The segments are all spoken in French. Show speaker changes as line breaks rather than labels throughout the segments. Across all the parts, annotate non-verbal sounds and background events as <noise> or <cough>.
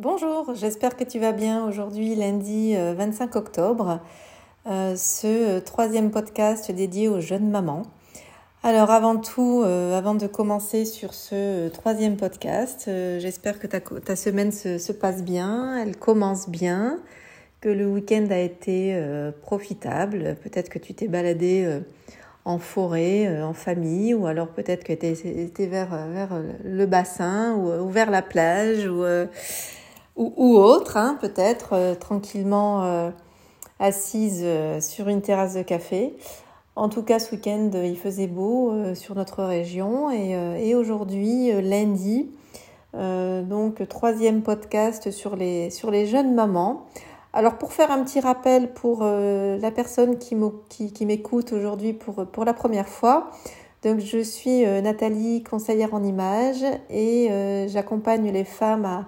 Bonjour, j'espère que tu vas bien aujourd'hui lundi 25 euh, octobre, euh, ce troisième podcast dédié aux jeunes mamans. Alors avant tout, euh, avant de commencer sur ce troisième podcast, j'espère que ta, semaine se, se, passe bien, elle commence bien, que le week-end a été profitable, peut-être que tu t'es baladé en forêt, en famille, ou alors peut-être que tu étais vers, le bassin ou, vers la plage. Ou, autre, hein, peut-être euh, tranquillement euh, assise euh, sur une terrasse de café. En tout cas, ce week-end, il faisait beau sur notre région et, aujourd'hui, lundi, donc troisième podcast sur les, sur les jeunes mamans. Alors pour faire un petit rappel pour la personne qui m'écoute aujourd'hui pour, pour la première fois, donc je suis Nathalie, conseillère en images et j'accompagne les femmes à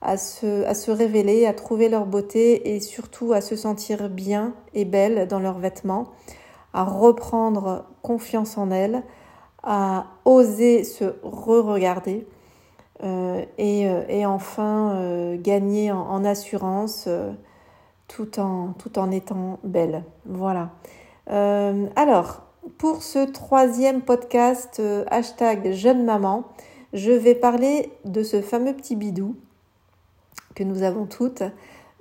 à se, à se révéler, à trouver leur beauté et surtout à se sentir bien et belle dans leurs vêtements, à reprendre confiance en elles, à oser se re-regarder euh, et, euh, et, enfin euh, gagner en, assurance tout, en, tout en étant belle. Voilà. Alors, pour ce troisième podcast hashtag jeune maman, je vais parler de ce fameux petit bidou nous avons toutes,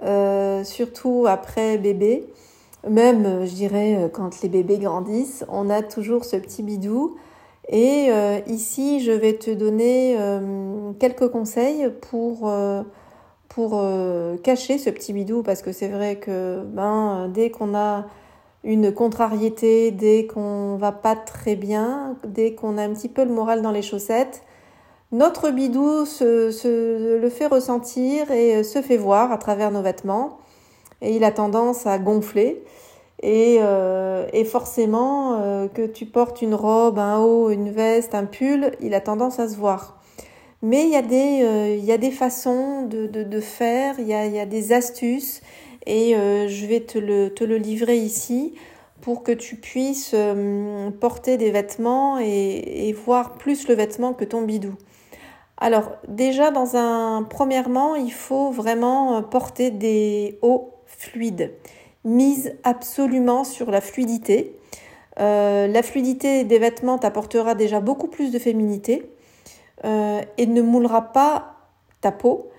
euh, surtout après bébé. Même, je dirais, quand les bébés grandissent, on a toujours ce petit bidou. Et euh, ici, je vais te donner euh, quelques conseils pour, pour cacher ce petit bidou, parce que c'est vrai que ben, dès qu'on a une contrariété, dès qu'on va pas très bien, dès qu'on a un petit peu le moral dans les chaussettes, notre bidou se, le fait ressentir et se fait voir à travers nos vêtements. Et il a tendance à gonfler. Et, euh, forcément, euh, que tu portes une robe, un haut, une veste, un pull, il a tendance à se voir. Mais il y a des, euh, façons de, faire, il y, a, des astuces et je vais te le, livrer ici pour que tu puisses porter des vêtements et voir plus le vêtement que ton bidou. Alors déjà dans un premièrement, il faut vraiment euh, porter des hauts fluides. Mise absolument sur la fluidité. Euh, la fluidité des vêtements t'apportera déjà beaucoup plus de féminité euh, et ne moulera pas ta peau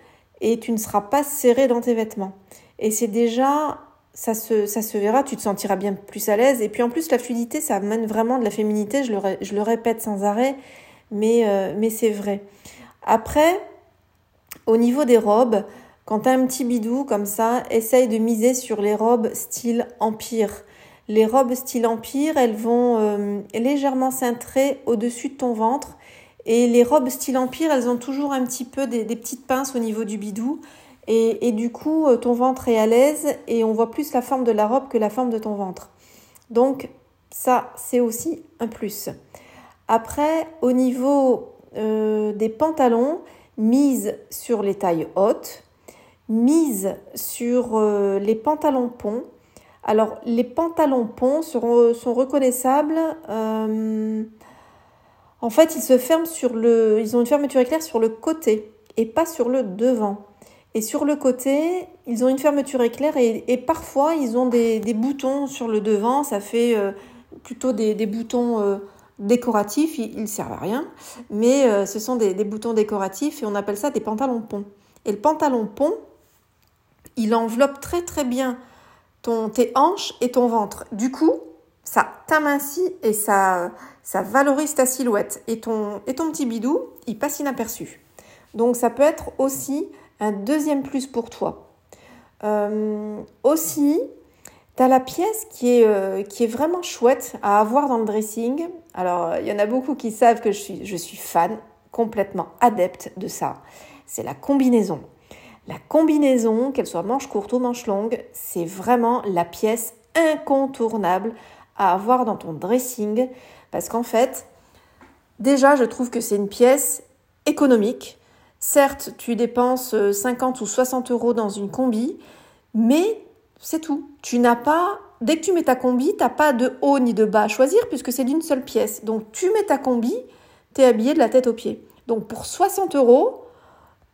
et tu ne seras pas serré dans tes vêtements. Et c'est déjà, ça se, verra, tu te sentiras bien plus à l'aise. Et puis en plus, la fluidité, ça amène vraiment de la féminité, je le, répète sans arrêt, mais c'est vrai. Après, au niveau des robes, quand tu as un petit bidou comme ça, essaye de miser sur les robes style empire. Les robes style empire, elles vont euh, légèrement cintrer au-dessus de ton ventre. Et les robes style empire, elles ont toujours un petit peu des, petites pinces au niveau du bidou. Et, et, du coup, euh, ton ventre est à l'aise et on voit plus la forme de la robe que la forme de ton ventre. Donc, ça, c'est aussi un plus. Après, au niveau euh, des pantalons mise sur les tailles hautes, mise sur euh, les pantalons ponts. Alors les pantalons ponts sont, sont reconnaissables. Euh, en fait, ils se ferment sur le, ils ont une fermeture éclair sur le côté et pas sur le devant. Et sur le côté, ils ont une fermeture éclair et, et parfois ils ont des, des, boutons sur le devant. Ça fait plutôt des, des boutons décoratifs, ils, ne servent à rien, mais euh, ce sont des, boutons décoratifs et on appelle ça des pantalons ponts. Et le pantalon pont, il enveloppe très très bien ton, tes hanches et ton ventre. Du coup, ça t'amincit et ça, ça valorise ta silhouette. Et ton, et ton petit bidou, il passe inaperçu. Donc ça peut être aussi un deuxième plus pour toi. Euh, aussi, tu as la pièce qui est, euh, qui est vraiment chouette à avoir dans le dressing. Alors, il y en a beaucoup qui savent que je suis, fan, complètement adepte de ça. C'est la combinaison. La combinaison, qu'elle soit manche courte ou manche longue, c'est vraiment la pièce incontournable à avoir dans ton dressing. Parce qu'en fait, déjà, je trouve que c'est une pièce économique. Certes, tu dépenses 50 ou 60 euros dans une combi, mais c'est tout. Tu n'as pas dès que tu mets ta combi, t'as pas de haut ni de bas à choisir puisque c'est d'une seule pièce. Donc tu mets ta combi, tu es habillé de la tête aux pieds. Donc pour 60 euros,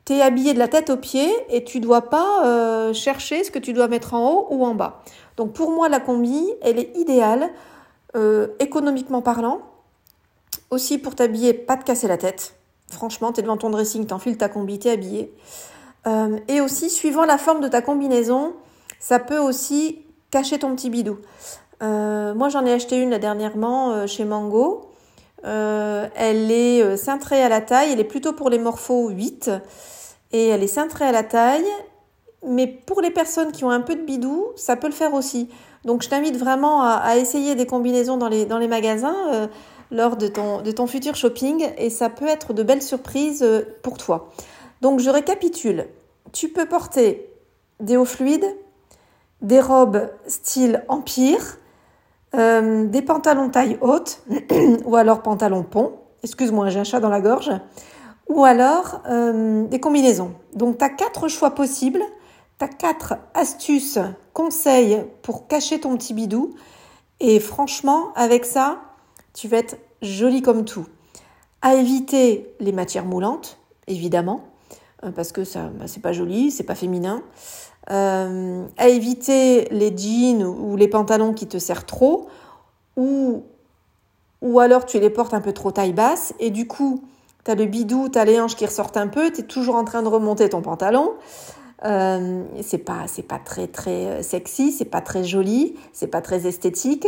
tu es habillé de la tête aux pieds et tu dois pas euh, chercher ce que tu dois mettre en haut ou en bas. Donc pour moi, la combi, elle est idéale, euh, économiquement parlant. Aussi pour t'habiller, pas te casser la tête. Franchement, tu es devant ton dressing, t'enfiles ta combi, t'es habillé. Euh, et aussi, suivant la forme de ta combinaison, ça peut aussi cacher ton petit bidou. moi, j'en ai acheté une dernièrement chez Mango. elle est cintrée à la taille, elle est plutôt pour les morphos 8 et elle est cintrée à la taille. Mais pour les personnes qui ont un peu de bidou, ça peut le faire aussi. Donc je t'invite vraiment à, essayer des combinaisons dans les, magasins euh, lors de ton, futur shopping et ça peut être de belles surprises euh, pour toi. Donc je récapitule. Tu peux porter des hauts fluides, des robes style empire, euh, des pantalons taille haute <clears throat> ou alors pantalons pont. Excuse-moi, j'ai un chat dans la gorge ou alors euh, des combinaisons. Donc tu as quatre choix possibles, tu as quatre astuces, conseils pour cacher ton petit bidou et franchement avec ça, tu vas être joli comme tout. À éviter les matières moulantes, évidemment, euh, parce que ça bah, c'est pas joli, c'est pas féminin. Euh, à éviter les jeans ou les pantalons qui te serrent trop ou ou alors tu les portes un peu trop taille basse et du coup T'as le bidou, t'as les hanches qui ressortent un peu, t'es toujours en train de remonter ton pantalon. Euh, c'est pas c'est pas très très euh, sexy, c'est pas très joli, c'est pas très esthétique.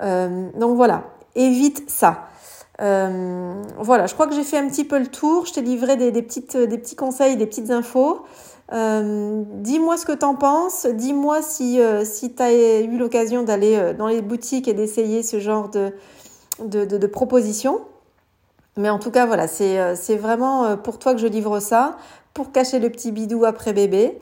Donc voilà, évite ça. Euh, voilà, je crois que j'ai fait un petit peu le tour. Je t'ai livré des, petits conseils, des petites infos. Euh, dis-moi ce que t'en penses. Dis-moi si, si tu eu l'occasion d'aller dans les boutiques et d'essayer ce genre de, de, de, propositions. Mais en tout cas, voilà, c'est euh, vraiment euh, pour toi que je livre ça, pour cacher le petit bidou après bébé.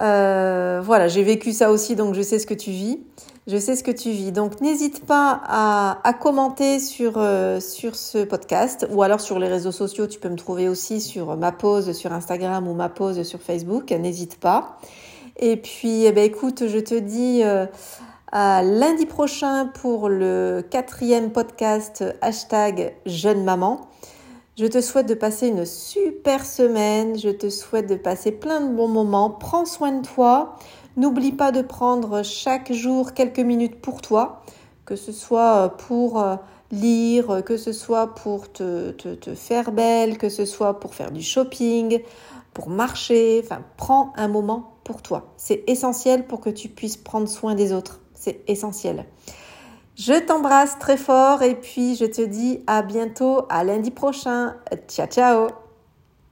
Euh, voilà, j'ai vécu ça aussi, donc je sais ce que tu vis. Je sais ce que tu vis. Donc n'hésite pas à, commenter sur, euh, sur ce podcast ou alors sur les réseaux sociaux. Tu peux me trouver aussi sur ma pause sur Instagram ou ma pause sur Facebook. N'hésite pas. Et puis, eh ben, écoute, je te dis à lundi prochain pour le quatrième podcast hashtag jeune maman. Je te souhaite de passer une super semaine, je te souhaite de passer plein de bons moments. Prends soin de toi. N'oublie pas de prendre chaque jour quelques minutes pour toi, que ce soit pour euh, lire, que ce soit pour te, te, te faire belle, que ce soit pour faire du shopping, pour marcher. Enfin, prends un moment pour toi. C'est essentiel pour que tu puisses prendre soin des autres c'est essentiel. Je t'embrasse très fort et puis je te dis à bientôt, à lundi prochain. Ciao ciao